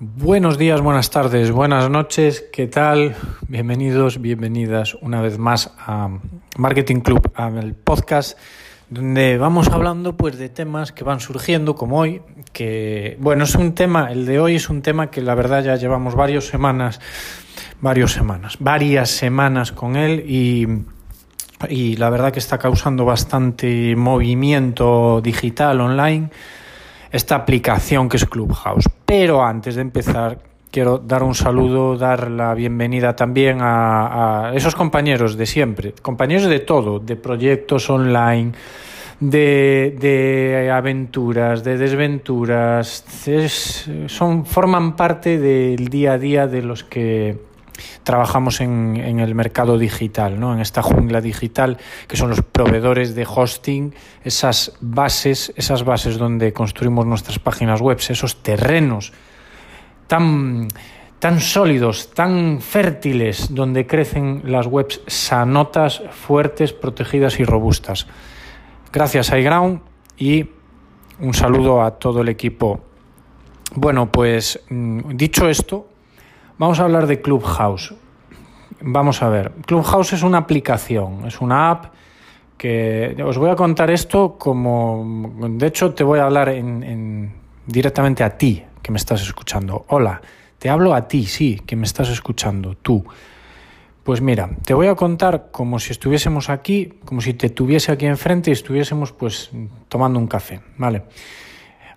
Buenos días, buenas tardes, buenas noches, ¿qué tal? Bienvenidos, bienvenidas una vez más a Marketing Club, al podcast donde vamos hablando pues de temas que van surgiendo como hoy, que bueno, es un tema, el de hoy es un tema que la verdad ya llevamos varias semanas, varias semanas, varias semanas con él y y la verdad que está causando bastante movimiento digital online esta aplicación que es Clubhouse. Pero antes de empezar, quiero dar un saludo, dar la bienvenida también a, esos compañeros de siempre, compañeros de todo, de proyectos online, de, aventuras, de desventuras, son, forman parte del día a día de los que trabajamos en, el mercado digital, ¿no? en esta jungla digital, que son los proveedores de hosting, esas bases, esas bases donde construimos nuestras páginas web, esos terrenos tan, tan sólidos, tan fértiles, donde crecen las webs sanotas, fuertes, protegidas y robustas. Gracias a iGround y un saludo a todo el equipo. Bueno, pues mm, dicho esto, Vamos a hablar de Clubhouse. Vamos a ver, Clubhouse es una aplicación, es una app que os voy a contar esto como, de hecho te voy a hablar en, directamente a ti que me estás escuchando. Hola, te hablo a ti, sí, que me estás escuchando, tú. Pues mira, te voy a contar como si estuviésemos aquí, como si te tuviese aquí enfrente y estuviésemos pues tomando un café, ¿vale?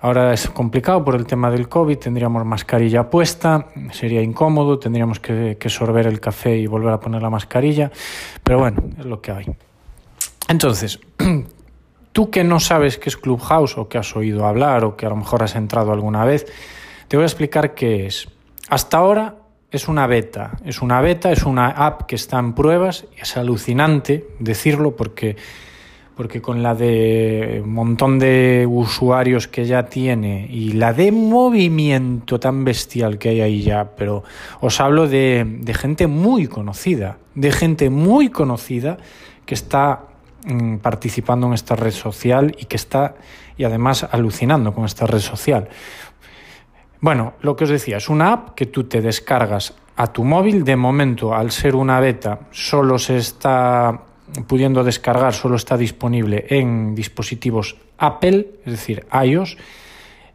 Ahora es complicado por el tema del COVID, tendríamos mascarilla puesta, sería incómodo, tendríamos que, sorber el café y volver a poner la mascarilla, pero bueno, es lo que hay. Entonces, tú que no sabes qué es Clubhouse o que has oído hablar o que a lo mejor has entrado alguna vez, te voy a explicar qué es. Hasta ahora es una beta, es una beta, es una app que está en pruebas es alucinante decirlo porque porque con la de un montón de usuarios que ya tiene y la de movimiento tan bestial que hay ahí ya, pero os hablo de, gente muy conocida, de gente muy conocida que está mm, participando en esta red social y que está y además alucinando con esta red social. Bueno, lo que os decía, es una app que tú te descargas a tu móvil. De momento, al ser una beta, solo se está pudiendo descargar solo está disponible en dispositivos Apple, es decir, iOS,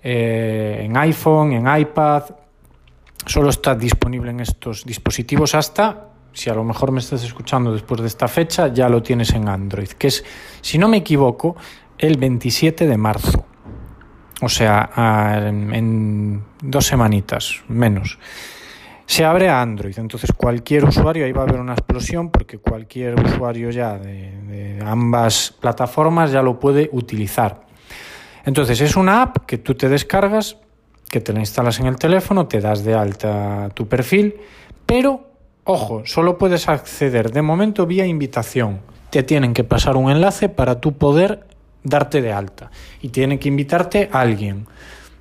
eh, en iPhone, en iPad, solo está disponible en estos dispositivos hasta, si a lo mejor me estás escuchando después de esta fecha, ya lo tienes en Android, que es, si no me equivoco, el 27 de marzo. O sea, en dos semanitas menos se abre a Android. Entonces cualquier usuario, ahí va a haber una explosión porque cualquier usuario ya de, ambas plataformas ya lo puede utilizar. Entonces es una app que tú te descargas, que te la instalas en el teléfono, te das de alta tu perfil, pero ojo, solo puedes acceder de momento vía invitación. Te tienen que pasar un enlace para tú poder darte de alta y tiene que invitarte a alguien.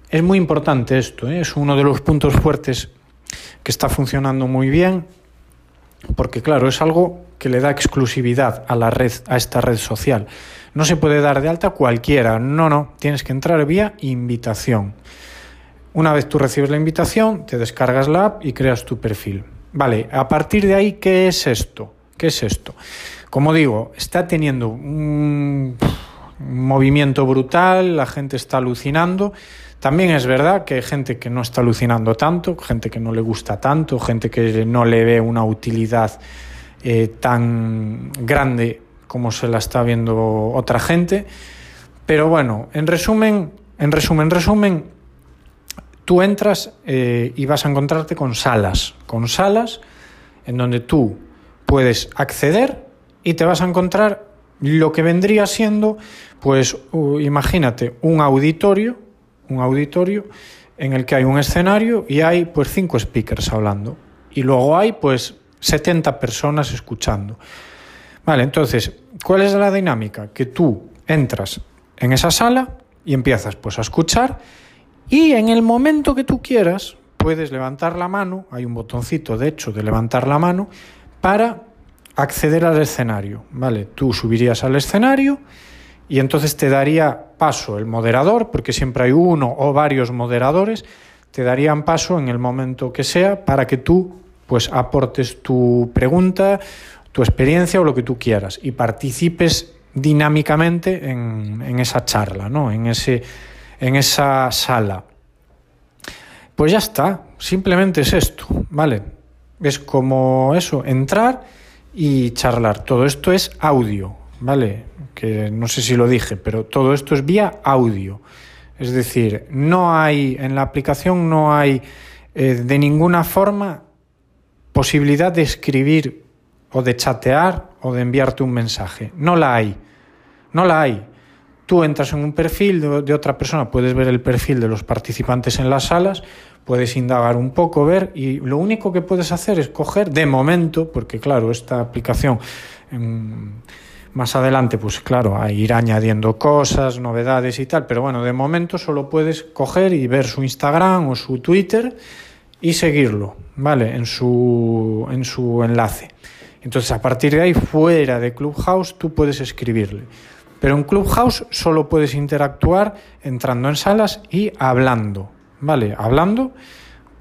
Es muy importante esto, ¿eh? es uno de los puntos fuertes que está funcionando muy bien, porque claro, es algo que le da exclusividad a la red, a esta red social. No se puede dar de alta cualquiera, no, no, tienes que entrar vía invitación. Una vez tú recibes la invitación, te descargas la app y creas tu perfil. Vale, a partir de ahí, ¿qué es esto? ¿Qué es esto? Como digo, está teniendo un movimiento brutal, la gente está alucinando también es verdad que hay gente que no está alucinando tanto, gente que no le gusta tanto, gente que no le ve una utilidad eh, tan grande como se la está viendo otra gente. Pero bueno, en resumen, en resumen, resumen, tú entras eh, y vas a encontrarte con salas, con salas en donde tú puedes acceder y te vas a encontrar lo que vendría siendo, pues imagínate, un auditorio un auditorio en el que hay un escenario y hay pues cinco speakers hablando y luego hay pues 70 personas escuchando. Vale, entonces, ¿cuál es la dinámica? Que tú entras en esa sala y empiezas pues a escuchar y en el momento que tú quieras puedes levantar la mano, hay un botoncito de hecho de levantar la mano para acceder al escenario, ¿vale? Tú subirías al escenario y entonces te daría paso el moderador, porque siempre hay uno o varios moderadores, te darían paso en el momento que sea para que tú pues aportes tu pregunta, tu experiencia o lo que tú quieras y participes dinámicamente en, esa charla, ¿no? en, ese, en esa sala. Pues ya está, simplemente es esto, ¿vale? Es como eso, entrar y charlar. Todo esto es audio, ¿vale? Que no sé si lo dije, pero todo esto es vía audio. Es decir, no hay, en la aplicación no hay eh, de ninguna forma posibilidad de escribir o de chatear o de enviarte un mensaje. No la hay. No la hay. Tú entras en un perfil de, de, otra persona, puedes ver el perfil de los participantes en las salas, puedes indagar un poco, ver, y lo único que puedes hacer es coger, de momento, porque claro, esta aplicación más adelante, pues claro, a ir añadiendo cosas, novedades y tal, pero bueno, de momento solo puedes coger y ver su Instagram o su Twitter y seguirlo, ¿vale? En su, en su enlace. Entonces, a partir de ahí, fuera de Clubhouse, tú puedes escribirle. Pero en Clubhouse solo puedes interactuar entrando en salas y hablando, ¿vale? Hablando,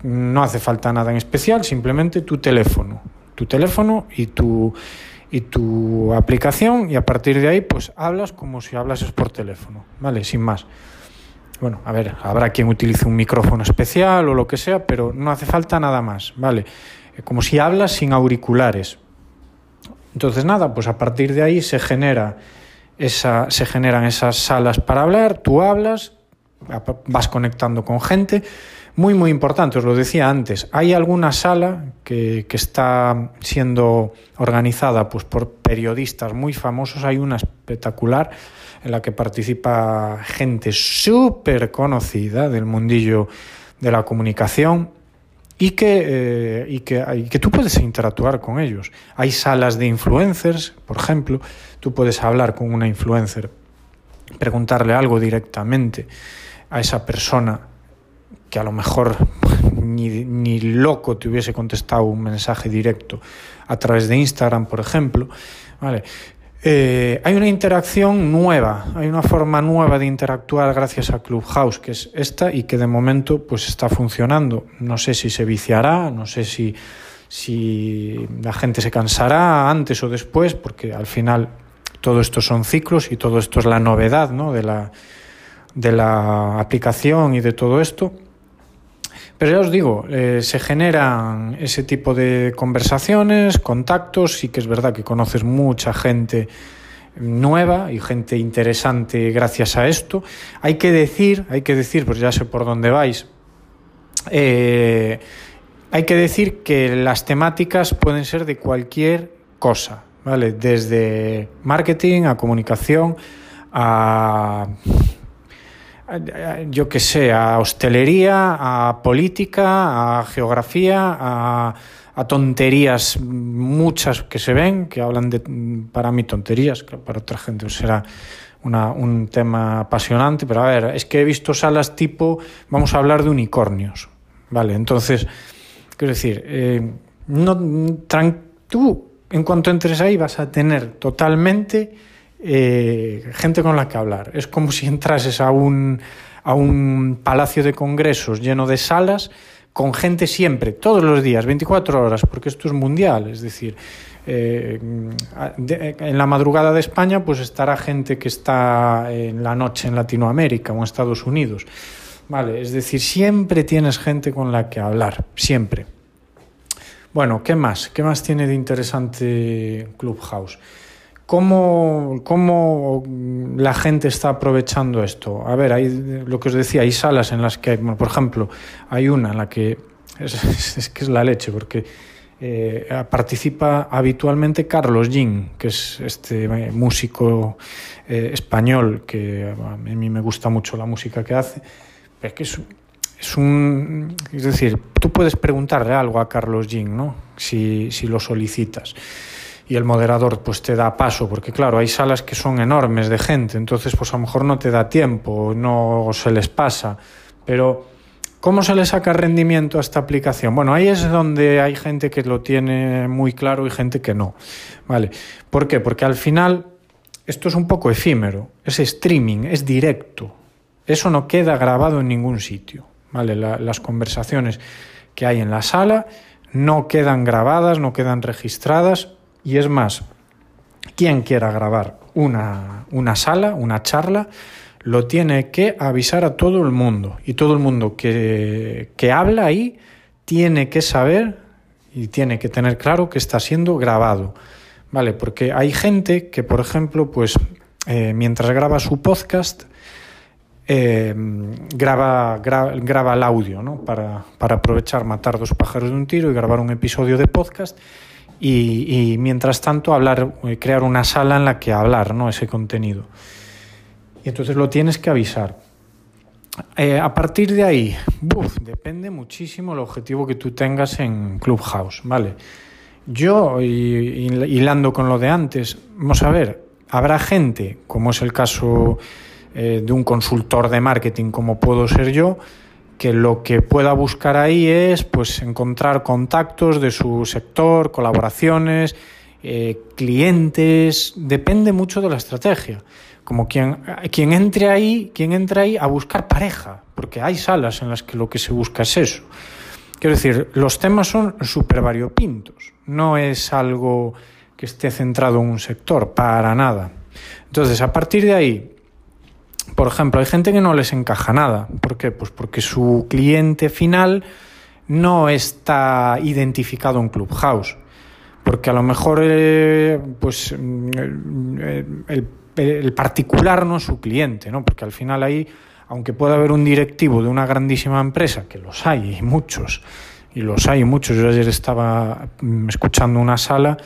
no hace falta nada en especial, simplemente tu teléfono, tu teléfono y tu y tu aplicación y a partir de ahí pues hablas como si hablases por teléfono, ¿vale? Sin más. Bueno, a ver, habrá quien utilice un micrófono especial o lo que sea, pero no hace falta nada más, ¿vale? Eh, como si hablas sin auriculares. Entonces nada, pues a partir de ahí se genera esa, se generan esas salas para hablar, tú hablas, vas conectando con gente muy, muy importante, os lo decía antes. Hay alguna sala que, que está siendo organizada pues, por periodistas muy famosos. Hay una espectacular en la que participa gente súper conocida del mundillo de la comunicación y que, eh, y, que, y que tú puedes interactuar con ellos. Hay salas de influencers, por ejemplo, tú puedes hablar con una influencer, preguntarle algo directamente a esa persona que a lo mejor ni, ni, loco te hubiese contestado un mensaje directo a través de Instagram, por ejemplo. ¿vale? Eh, hay una interacción nueva, hay una forma nueva de interactuar gracias a Clubhouse, que es esta y que de momento pues está funcionando. No sé si se viciará, no sé si, si la gente se cansará antes o después, porque al final todo esto son ciclos y todo esto es la novedad ¿no? de, la, de la aplicación y de todo esto. Pero ya os digo, eh, se generan ese tipo de conversaciones, contactos, sí que es verdad que conoces mucha gente nueva y gente interesante gracias a esto. Hay que decir, hay que decir, pues ya sé por dónde vais, eh, hay que decir que las temáticas pueden ser de cualquier cosa, ¿vale? Desde marketing a comunicación a yo que sé, a hostelería, a política, a geografía, a, tonterías muchas que se ven, que hablan de, para mí, tonterías, que para otra gente será una, un tema apasionante, pero a ver, es que he visto salas tipo, vamos a hablar de unicornios, ¿vale? Entonces, quiero decir, eh, no, tú, en cuanto entres ahí, vas a tener totalmente eh, gente con la que hablar. Es como si entrases a un, a un palacio de congresos lleno de salas con gente siempre, todos los días, 24 horas, porque esto es mundial, es decir, eh, en la madrugada de España pues estará gente que está en la noche en Latinoamérica o en Estados Unidos. Vale, es decir, siempre tienes gente con la que hablar, siempre. Bueno, ¿qué más? ¿Qué más tiene de interesante Clubhouse? ¿Cómo, ¿Cómo, la gente está aprovechando esto? A ver, hay lo que os decía, hay salas en las que, bueno, por ejemplo, hay una en la que es, que es la leche, porque eh, participa habitualmente Carlos Jean, que es este músico eh, español que a mí me gusta mucho la música que hace, pero es que es, es un. Es decir, tú puedes preguntarle algo a Carlos Jean, ¿no? Si, si lo solicitas y el moderador pues te da paso, porque claro, hay salas que son enormes de gente, entonces pues a lo mejor no te da tiempo, no se les pasa, pero ¿cómo se le saca rendimiento a esta aplicación? Bueno, ahí es donde hay gente que lo tiene muy claro y gente que no, ¿vale? ¿Por qué? Porque al final esto es un poco efímero, es streaming, es directo, eso no queda grabado en ningún sitio, ¿vale? las conversaciones que hay en la sala no quedan grabadas, no quedan registradas y es más, quien quiera grabar una, una sala, una charla, lo tiene que avisar a todo el mundo y todo el mundo que, que habla ahí tiene que saber y tiene que tener claro que está siendo grabado. ¿Vale? Porque hay gente que, por ejemplo, pues eh, mientras graba su podcast, eh, graba, graba, el audio, ¿no? Para, para, aprovechar, matar dos pájaros de un tiro y grabar un episodio de podcast y, y, mientras tanto hablar, eh, crear una sala en la que hablar, ¿no? Ese contenido. Y entonces lo tienes que avisar. Eh, a partir de ahí, depende muchísimo el objetivo que tú tengas en Clubhouse, ¿vale? Yo, hilando con lo de antes, vamos a ver, habrá gente, como es el caso eh, de un consultor de marketing como puedo ser yo, que lo que pueda buscar ahí es pues encontrar contactos de su sector, colaboraciones, eh, clientes, depende mucho de la estrategia. Como quien, quien entre ahí, quien entra ahí a buscar pareja, porque hay salas en las que lo que se busca es eso. Quiero decir, los temas son súper variopintos, no es algo que esté centrado en un sector, para nada. Entonces, a partir de ahí, por ejemplo, hay gente que no les encaja nada. ¿Por qué? Pues porque su cliente final no está identificado en Clubhouse. Porque a lo mejor eh, pues, el, el, particular no es su cliente, ¿no? Porque al final ahí aunque pueda haber un directivo de una grandísima empresa, que los hay, y muchos, y los hay muchos. Yo ayer estaba mm, escuchando una sala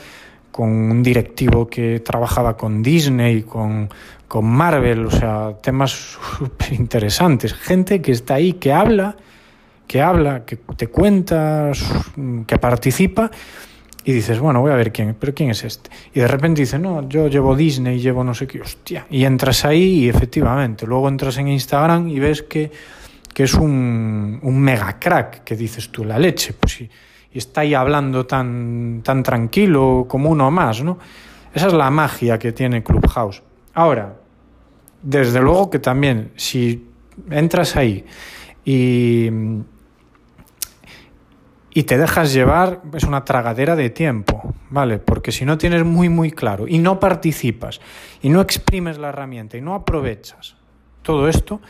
con un directivo que trabajaba con Disney, con, con Marvel, o sea, temas súper interesantes. Gente que está ahí, que habla, que habla, que te cuenta, que participa y dices, bueno, voy a ver quién, pero ¿quién es este? Y de repente dice, no, yo llevo Disney, llevo no sé qué, hostia. Y entras ahí y efectivamente, luego entras en Instagram y ves que, que es un, un mega crack, que dices tú, la leche, pues sí. Y está ahí hablando tan, tan tranquilo como uno más, ¿no? Esa es la magia que tiene Clubhouse. Ahora, desde luego que también, si entras ahí y y te dejas llevar, es una tragadera de tiempo, ¿vale? Porque si no tienes muy, muy claro y no participas y no exprimes la herramienta y no aprovechas todo esto,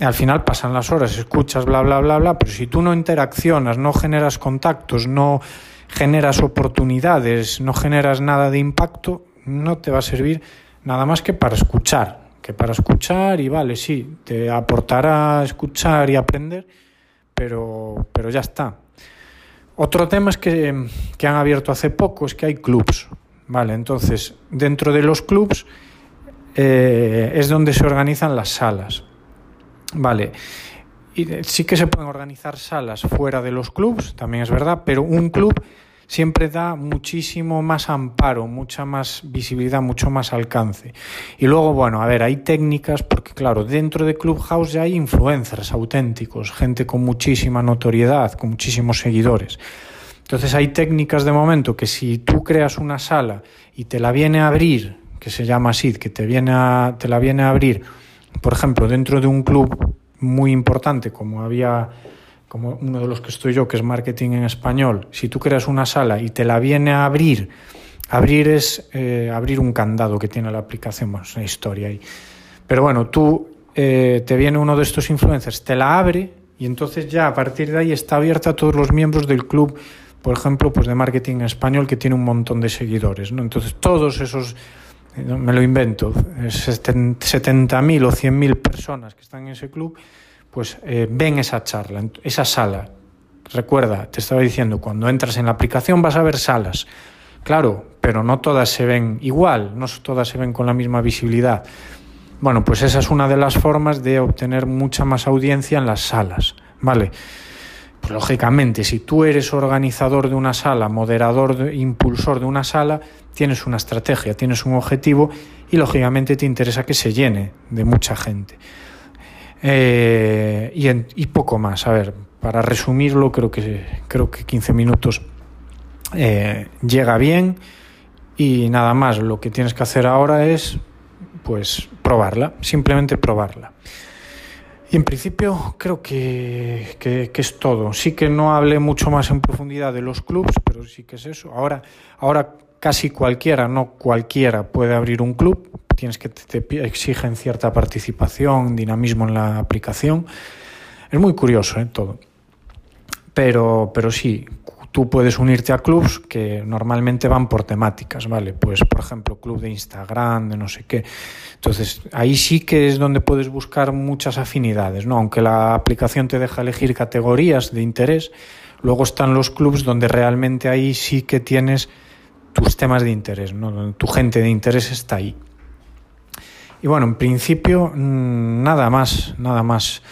al final pasan las horas, escuchas, bla, bla, bla, bla, pero si tú no interaccionas, no generas contactos, no generas oportunidades, no generas nada de impacto, no te va a servir nada más que para escuchar, que para escuchar y vale, sí, te aportará escuchar y aprender, pero, pero ya está. Otro tema es que, que, han abierto hace poco es que hay clubs, ¿vale? Entonces, dentro de los clubs eh, es donde se organizan las salas, ¿vale? Y sí que se pueden organizar salas fuera de los clubs, también es verdad, pero un club siempre da muchísimo más amparo, mucha más visibilidad, mucho más alcance. Y luego, bueno, a ver, hay técnicas, porque claro, dentro de Clubhouse ya hay influencers auténticos, gente con muchísima notoriedad, con muchísimos seguidores. Entonces hay técnicas de momento que si tú creas una sala y te la viene a abrir, que se llama SID, que te, viene a, te la viene a abrir, por ejemplo, dentro de un club muy importante como había como uno de los que estoy yo, que es marketing en español, si tú creas una sala y te la viene a abrir, abrir es eh, abrir un candado que tiene la aplicación, bueno, es una historia ahí. Pero bueno, tú eh, te viene uno de estos influencers, te la abre y entonces ya a partir de ahí está abierta a todos los miembros del club, por ejemplo, pues de marketing en español que tiene un montón de seguidores, ¿no? Entonces todos esos me lo invento, 70.000 o 100.000 personas que están en ese club, pues eh, ven esa charla, esa sala. Recuerda, te estaba diciendo, cuando entras en la aplicación vas a ver salas. Claro, pero no todas se ven igual, no todas se ven con la misma visibilidad. Bueno, pues esa es una de las formas de obtener mucha más audiencia en las salas, ¿vale? Pues lógicamente, si tú eres organizador de una sala, moderador, impulsor de una sala, tienes una estrategia, tienes un objetivo y lógicamente te interesa que se llene de mucha gente. Eh, y, y, poco más. A ver, para resumirlo, creo que, creo que 15 minutos eh, llega bien y nada más. Lo que tienes que hacer ahora es pues probarla, simplemente probarla. Y en principio creo que, que, es todo. Sí que no hablé mucho más en profundidad de los clubs, pero sí que es eso. Ahora, ahora casi cualquiera, no cualquiera, puede abrir un club. Tienes que te exigen cierta participación, dinamismo en la aplicación. Es muy curioso ¿eh? todo. Pero, pero sí, tú puedes unirte a clubs que normalmente van por temáticas, ¿vale? Pues, por ejemplo, club de Instagram, de no sé qué. Entonces, ahí sí que es donde puedes buscar muchas afinidades, ¿no? Aunque la aplicación te deja elegir categorías de interés, luego están los clubs donde realmente ahí sí que tienes tus temas de interés, ¿no? Tu gente de interés está ahí. Y bueno, en principio, mm, nada más, nada más.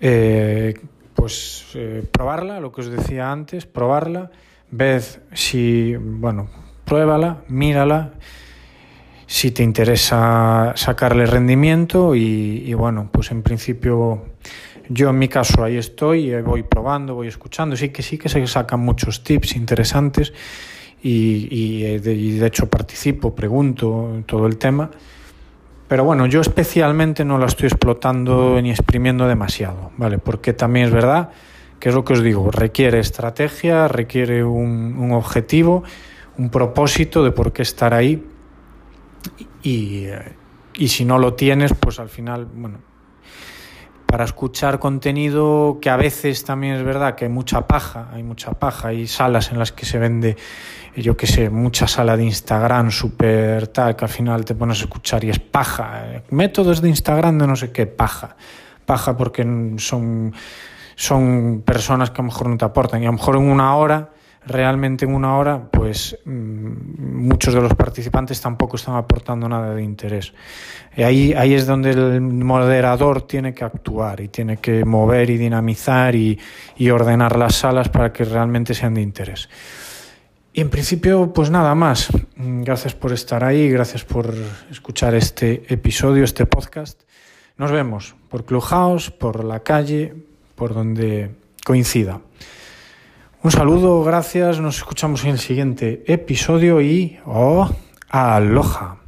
Eh, pues eh, probarla, lo que os decía antes, probarla, ved si, bueno, pruébala, mírala, si te interesa sacarle rendimiento y, bueno, pues en principio yo en mi caso ahí estoy, eh, voy probando, voy escuchando, sí que sí que se sacan muchos tips interesantes y, y eh, de hecho participo, pregunto todo el tema. Pero bueno, yo especialmente no la estoy explotando ni exprimiendo demasiado, ¿vale? Porque también es verdad que es lo que os digo, requiere estrategia, requiere un, objetivo, un propósito de por qué estar ahí. Y, y si no lo tienes, pues al final, bueno, para escuchar contenido que a veces también es verdad que hay mucha paja, hay mucha paja, hay salas en las que se vende, yo qué sé, mucha sala de Instagram súper tal, que al final te pones a escuchar y es paja. Métodos de Instagram de no sé qué, paja. Paja porque son, son personas que a lo mejor no te aportan y a lo mejor en una hora realmente en una hora, pues mm, muchos de los participantes tampoco están aportando nada de interés. Y ahí, es donde el moderador tiene que actuar y tiene que mover y dinamizar y, y ordenar las salas para que realmente sean de interés. Y en principio, pues nada más. Gracias por estar ahí, gracias por escuchar este episodio, este podcast. Nos vemos por Clubhouse, por la calle, por donde coincida. Un saludo, gracias, nos escuchamos en el siguiente episodio y oh, aloha.